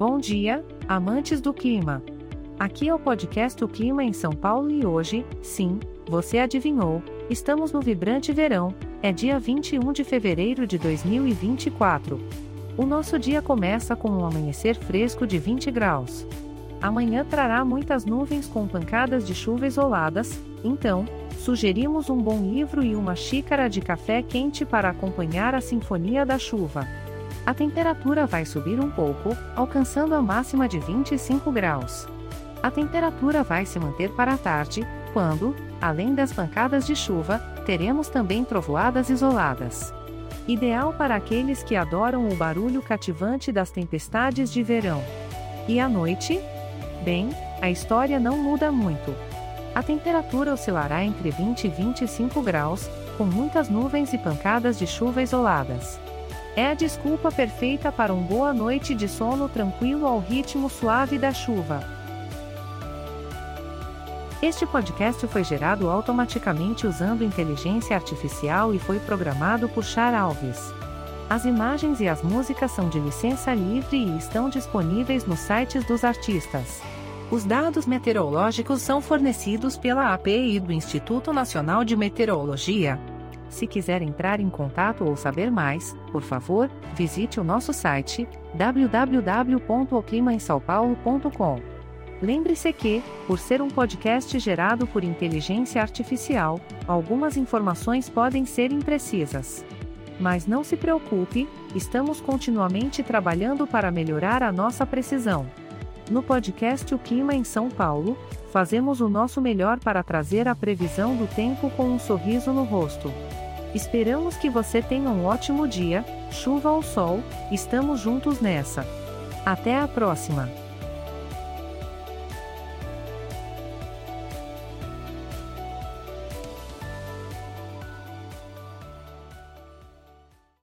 Bom dia, amantes do clima. Aqui é o podcast O Clima em São Paulo e hoje, sim, você adivinhou, estamos no vibrante verão, é dia 21 de fevereiro de 2024. O nosso dia começa com um amanhecer fresco de 20 graus. Amanhã trará muitas nuvens com pancadas de chuva isoladas, então, sugerimos um bom livro e uma xícara de café quente para acompanhar a sinfonia da chuva. A temperatura vai subir um pouco, alcançando a máxima de 25 graus. A temperatura vai se manter para a tarde, quando, além das pancadas de chuva, teremos também trovoadas isoladas. Ideal para aqueles que adoram o barulho cativante das tempestades de verão. E à noite? Bem, a história não muda muito. A temperatura oscilará entre 20 e 25 graus, com muitas nuvens e pancadas de chuva isoladas. É a desculpa perfeita para uma boa noite de sono tranquilo ao ritmo suave da chuva. Este podcast foi gerado automaticamente usando inteligência artificial e foi programado por Char Alves. As imagens e as músicas são de licença livre e estão disponíveis nos sites dos artistas. Os dados meteorológicos são fornecidos pela API do Instituto Nacional de Meteorologia. Se quiser entrar em contato ou saber mais, por favor, visite o nosso site www.oclimaemsaopaulo.com. Lembre-se que, por ser um podcast gerado por inteligência artificial, algumas informações podem ser imprecisas. Mas não se preocupe, estamos continuamente trabalhando para melhorar a nossa precisão. No podcast O Clima em São Paulo, fazemos o nosso melhor para trazer a previsão do tempo com um sorriso no rosto. Esperamos que você tenha um ótimo dia, chuva ou sol, estamos juntos nessa. Até a próxima!